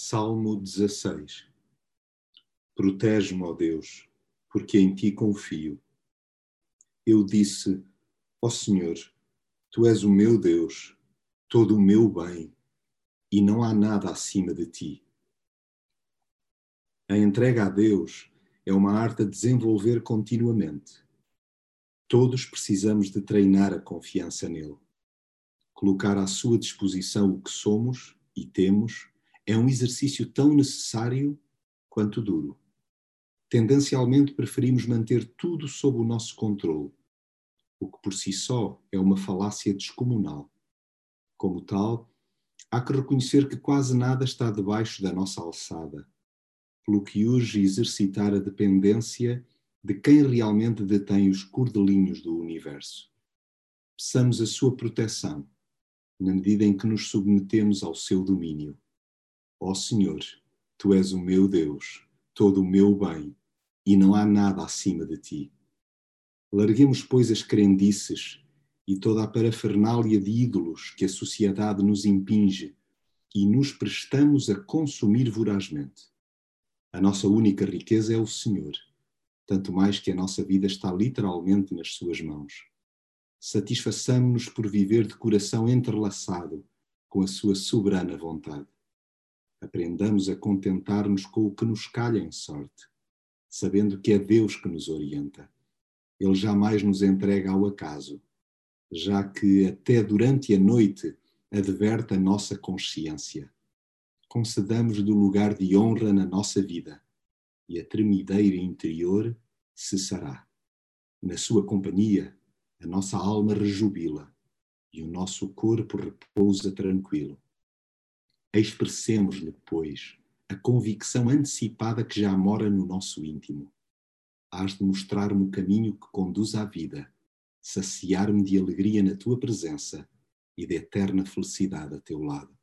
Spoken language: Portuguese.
Salmo 16 Protege-me, ó Deus, porque em ti confio. Eu disse, ó Senhor, tu és o meu Deus, todo o meu bem, e não há nada acima de ti. A entrega a Deus é uma arte a desenvolver continuamente. Todos precisamos de treinar a confiança nele. Colocar à sua disposição o que somos e temos é um exercício tão necessário quanto duro. Tendencialmente preferimos manter tudo sob o nosso controle, o que por si só é uma falácia descomunal. Como tal, há que reconhecer que quase nada está debaixo da nossa alçada, pelo que urge exercitar a dependência de quem realmente detém os cordelinhos do universo. Peçamos a sua proteção, na medida em que nos submetemos ao seu domínio. Ó Senhor, tu és o meu Deus, todo o meu bem, e não há nada acima de ti. Larguemos, pois, as crendices e toda a parafernália de ídolos que a sociedade nos impinge e nos prestamos a consumir vorazmente. A nossa única riqueza é o Senhor, tanto mais que a nossa vida está literalmente nas Suas mãos. Satisfaçamo-nos por viver de coração entrelaçado com a Sua soberana vontade. Aprendamos a contentar-nos com o que nos calha em sorte, sabendo que é Deus que nos orienta. Ele jamais nos entrega ao acaso, já que até durante a noite adverte a nossa consciência. Concedamos do lugar de honra na nossa vida e a tremideira interior cessará. Na sua companhia, a nossa alma rejubila e o nosso corpo repousa tranquilo expressemos-lhe, pois, a convicção antecipada que já mora no nosso íntimo. Hás de mostrar-me o caminho que conduz à vida, saciar-me de alegria na tua presença e de eterna felicidade a teu lado.